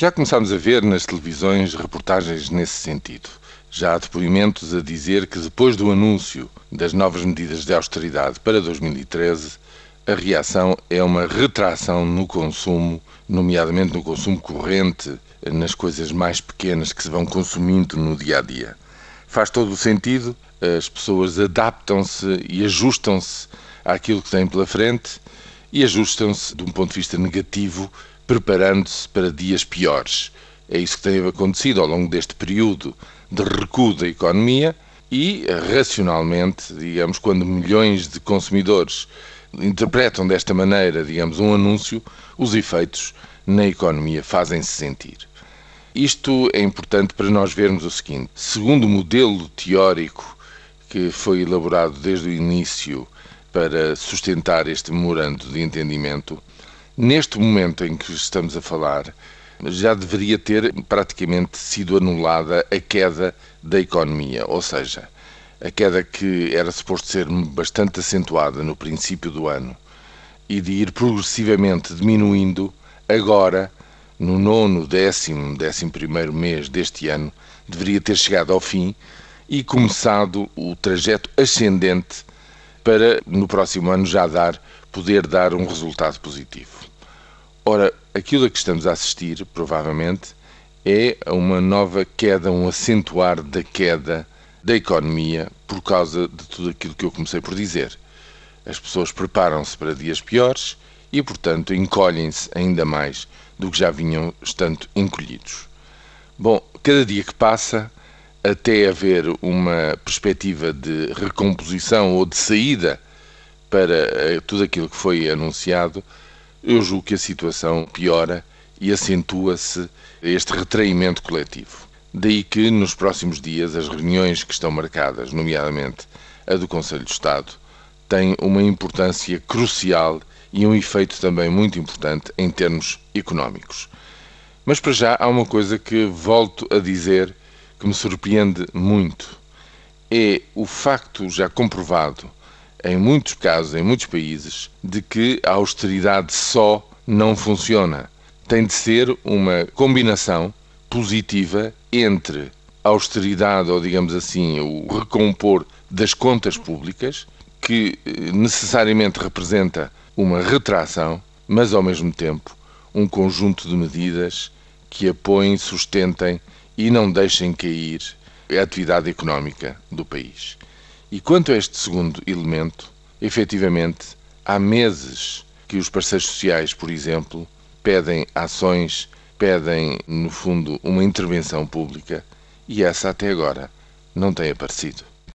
Já começámos a ver nas televisões reportagens nesse sentido. Já há depoimentos a dizer que depois do anúncio das novas medidas de austeridade para 2013, a reação é uma retração no consumo, nomeadamente no consumo corrente, nas coisas mais pequenas que se vão consumindo no dia a dia. Faz todo o sentido, as pessoas adaptam-se e ajustam-se àquilo que têm pela frente e ajustam-se de um ponto de vista negativo preparando-se para dias piores. É isso que tem acontecido ao longo deste período de recuo da economia e, racionalmente, digamos, quando milhões de consumidores interpretam desta maneira, digamos, um anúncio, os efeitos na economia fazem-se sentir. Isto é importante para nós vermos o seguinte: segundo o modelo teórico que foi elaborado desde o início para sustentar este memorando de entendimento, neste momento em que estamos a falar, já deveria ter praticamente sido anulada a queda da economia, ou seja, a queda que era suposto ser bastante acentuada no princípio do ano e de ir progressivamente diminuindo, agora, no nono, décimo, décimo primeiro mês deste ano, deveria ter chegado ao fim e começado o trajeto ascendente para, no próximo ano, já dar, poder dar um resultado positivo. Ora, aquilo a que estamos a assistir, provavelmente, é uma nova queda, um acentuar da queda da economia por causa de tudo aquilo que eu comecei por dizer. As pessoas preparam-se para dias piores e, portanto, encolhem-se ainda mais do que já vinham estando encolhidos. Bom, cada dia que passa, até haver uma perspectiva de recomposição ou de saída para eh, tudo aquilo que foi anunciado, eu julgo que a situação piora e acentua-se este retraimento coletivo. Daí que, nos próximos dias, as reuniões que estão marcadas, nomeadamente a do Conselho de Estado, têm uma importância crucial e um efeito também muito importante em termos económicos. Mas para já há uma coisa que volto a dizer que me surpreende muito. É o facto já comprovado em muitos casos, em muitos países, de que a austeridade só não funciona. Tem de ser uma combinação positiva entre a austeridade, ou digamos assim, o recompor das contas públicas, que eh, necessariamente representa uma retração, mas ao mesmo tempo um conjunto de medidas que apoiem, sustentem e não deixem cair a atividade económica do país. E quanto a este segundo elemento, efetivamente, há meses que os parceiros sociais, por exemplo, pedem ações, pedem, no fundo, uma intervenção pública e essa até agora não tem aparecido.